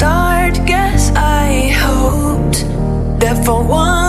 start, guess I hoped that for once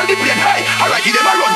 I'll be playing high. Them a run.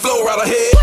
Flow right ahead.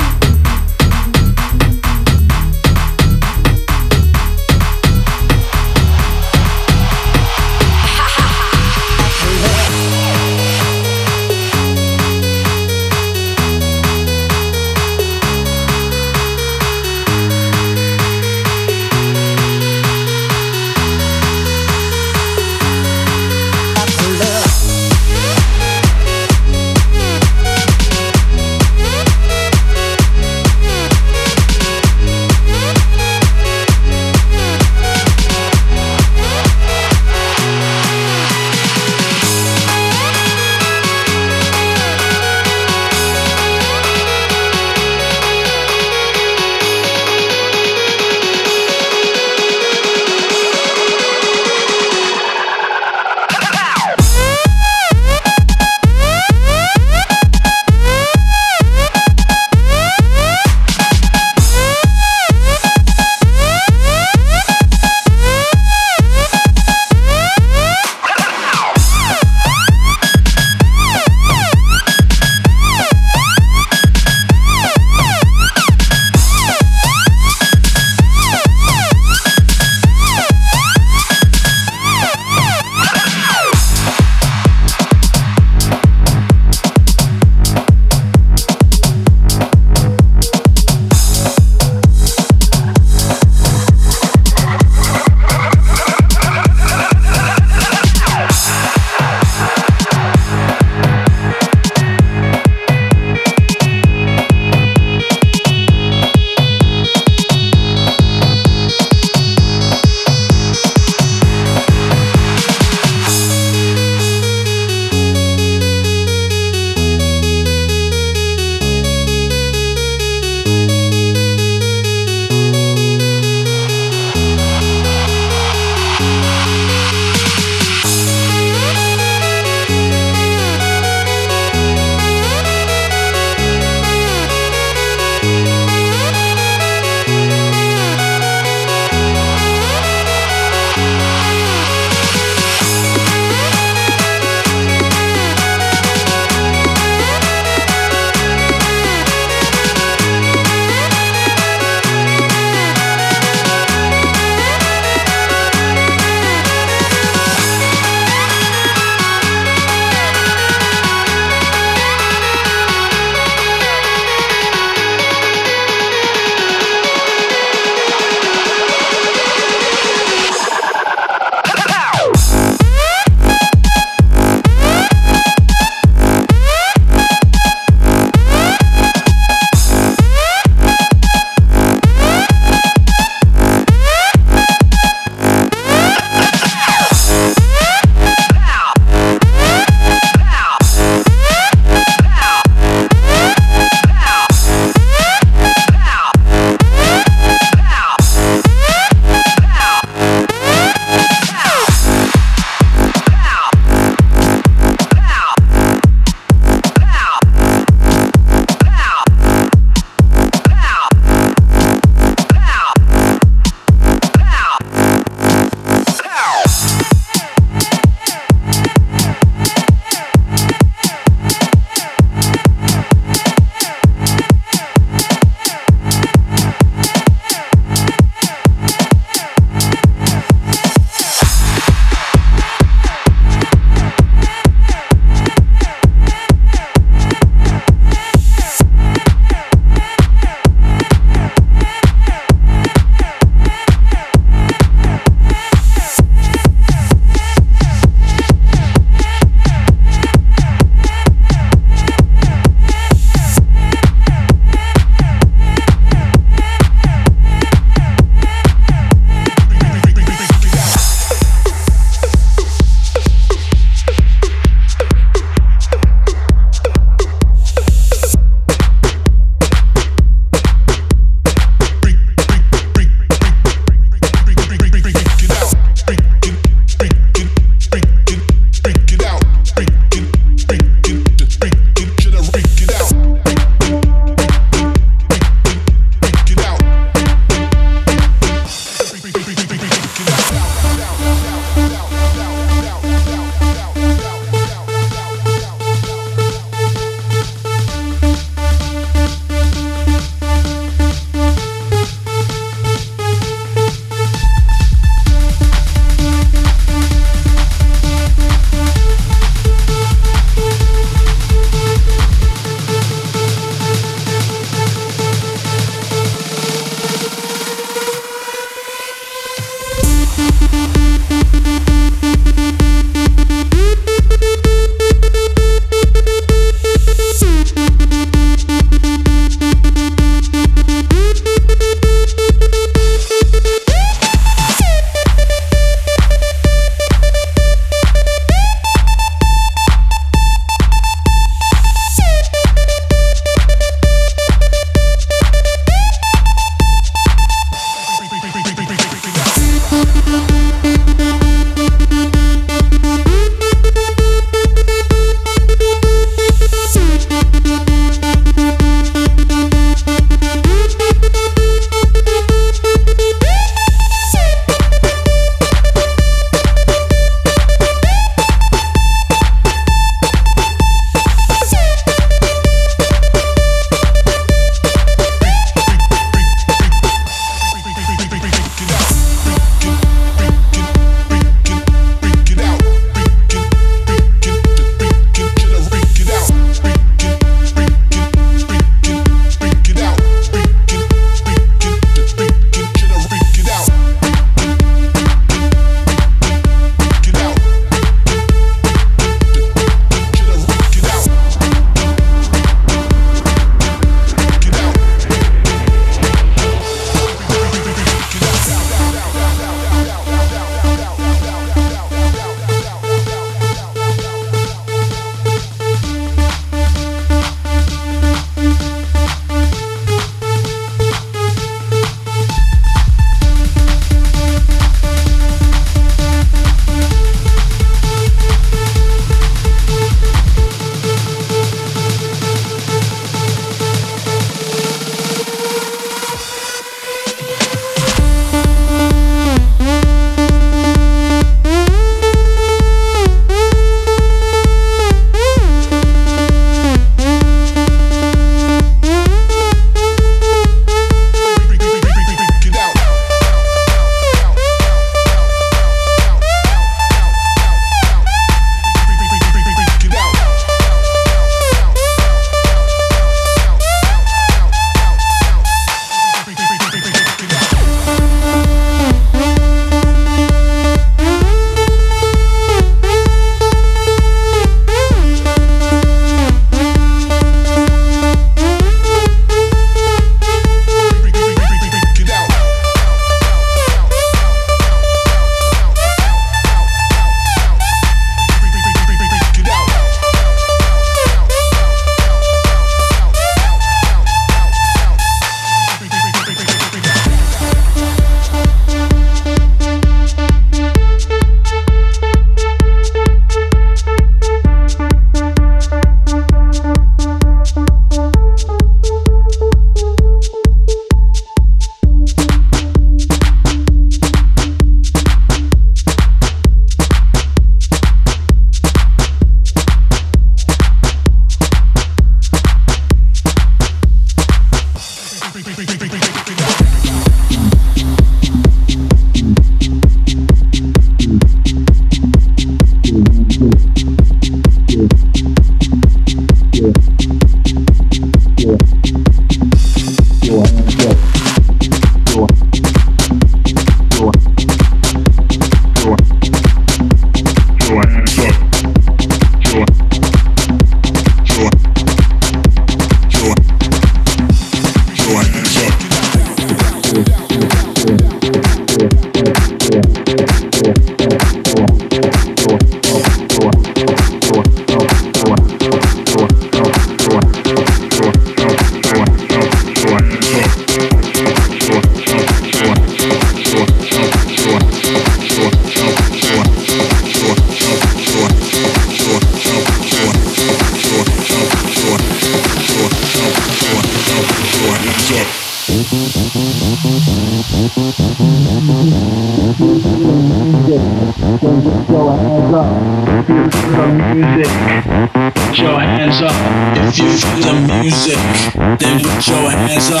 Your hands up.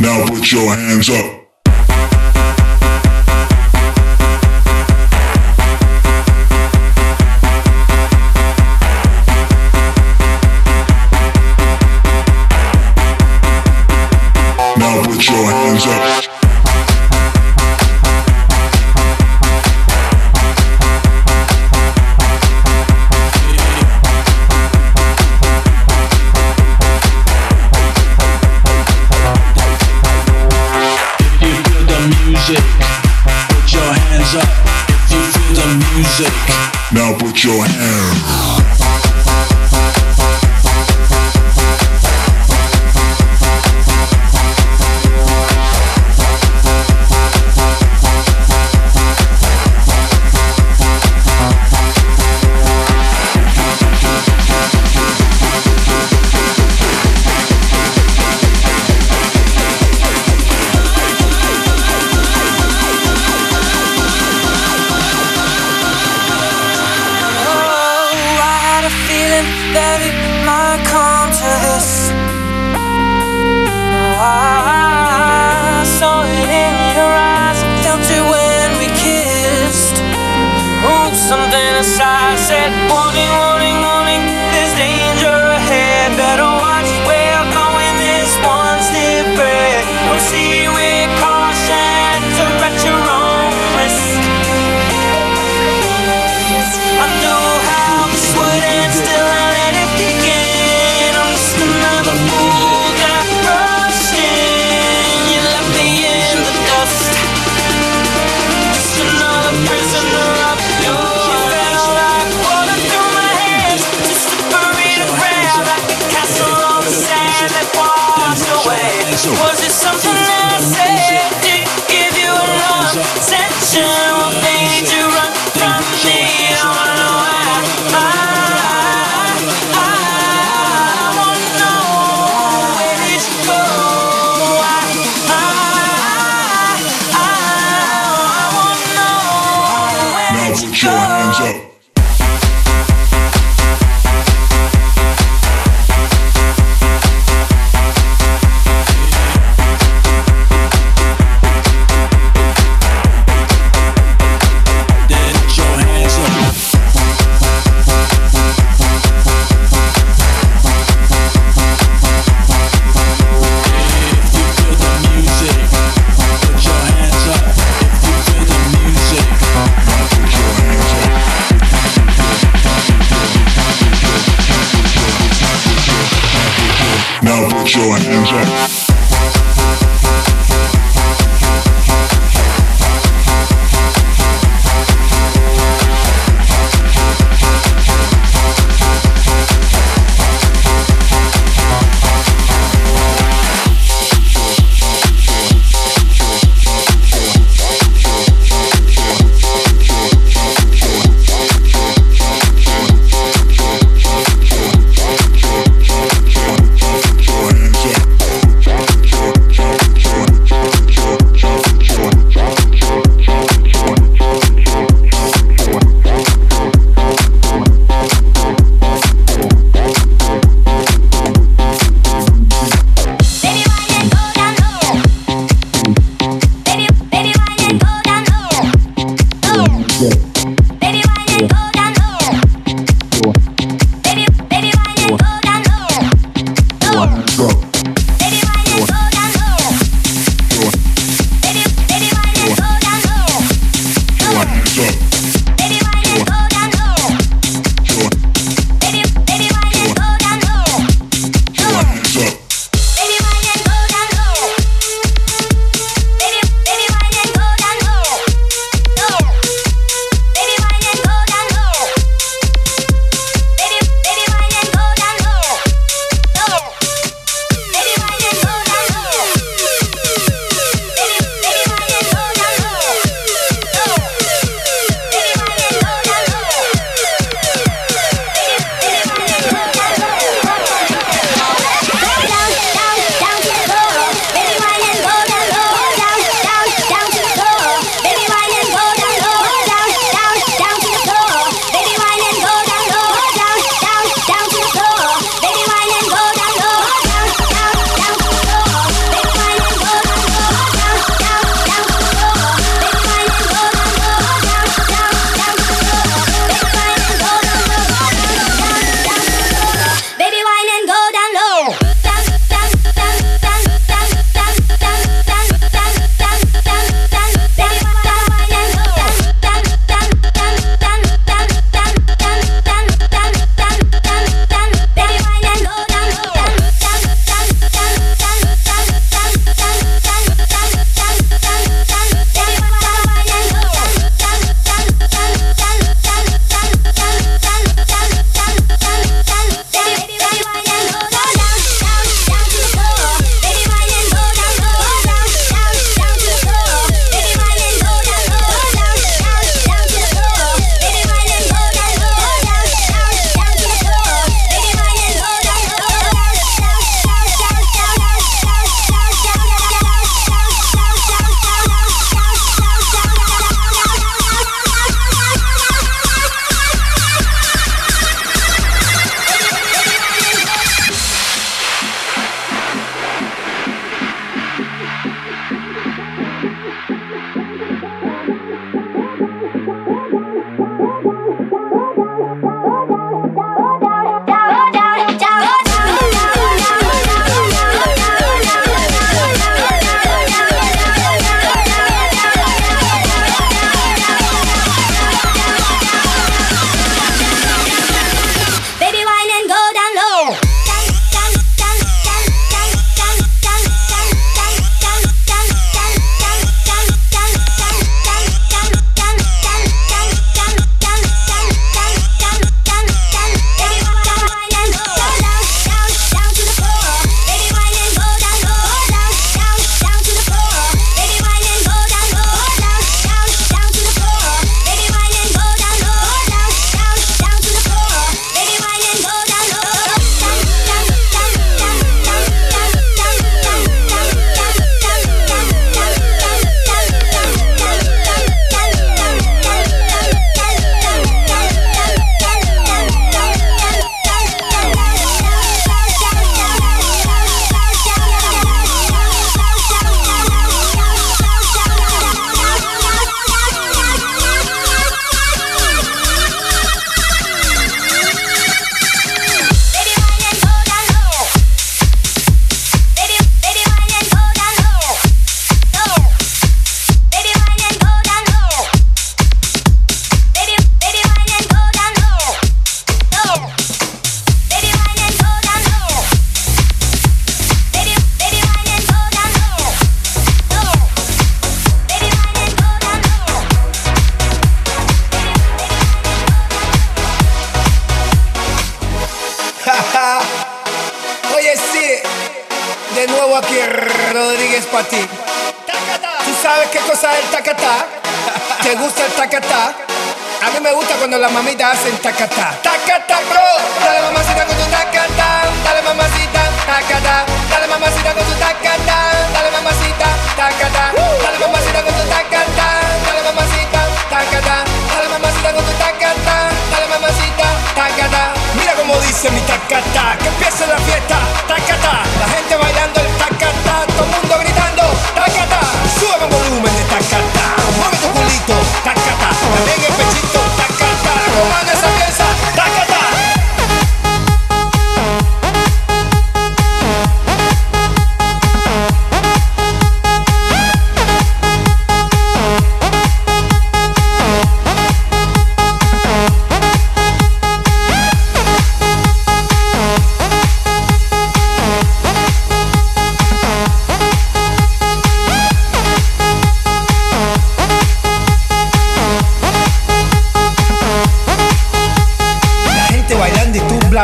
Now put your hands up.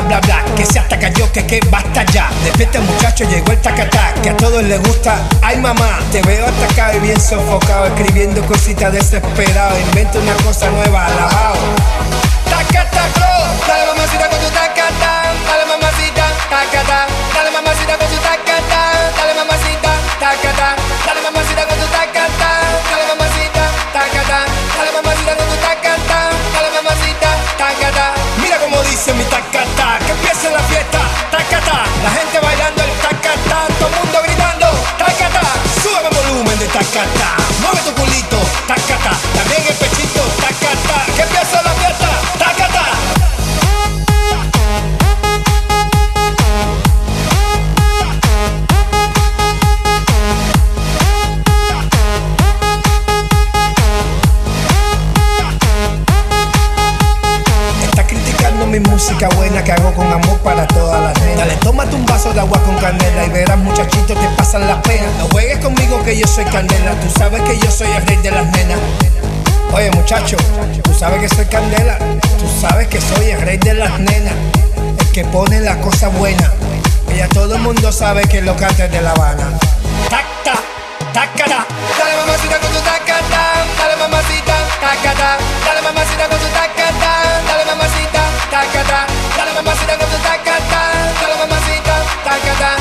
Bla bla Que se hasta cayó, que que basta ya. Despierta muchacho, llegó el tacatá Que a todos les gusta, ay mamá Te veo atacado y bien sofocado Escribiendo cositas desesperado Inventa una cosa nueva, alabao. Tacatá, bro. Dale mamacita con tu tacatá. Dale mamacita, tacatá tacatá Que empiece la fiesta, tacatá. La gente bailando el tacatá Todo el mundo gritando, tacatá. Sube el volumen de tacatá Mueve tu culito, tacatá. También el pechito, tacatá. Que empiece la música buena que hago con amor para todas las nenas. Dale, tómate un vaso de agua con canela y verás muchachitos te pasan las penas. No juegues conmigo que yo soy candela, tú sabes que yo soy el rey de las nenas. Oye muchacho, tú sabes que soy candela, tú sabes que soy el rey de las nenas, el que pone la cosa buena. Que ya todo el mundo sabe que lo canta de La Habana. Tacta, tacata, dale mamacita con tu tacata, dale mamacita, tacata, dale mamacita con tu tacata, dale mamacita, tacata, mamacita con tacata, mamacita, tacata,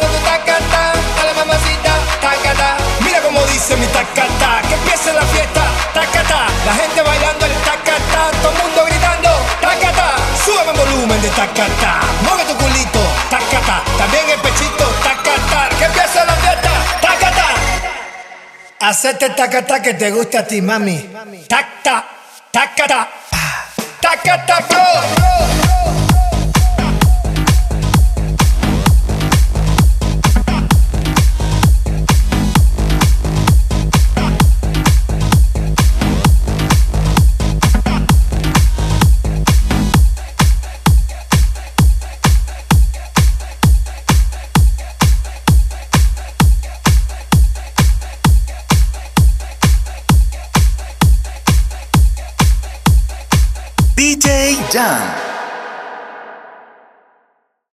con tu tacata, dale mamacita, tacata. Mira cómo dice mi tacata, que empiece la fiesta, tacata, la gente bailando el tacata, todo el mundo gritando, tacata, sube el volumen de tacata, mueve tu culito, tacata, también el pechito, tacata, que empiece la fiesta, tacata. Hacete tacata que te gusta a ti, mami. Tacta, tacata, tacata, bro. DJ done.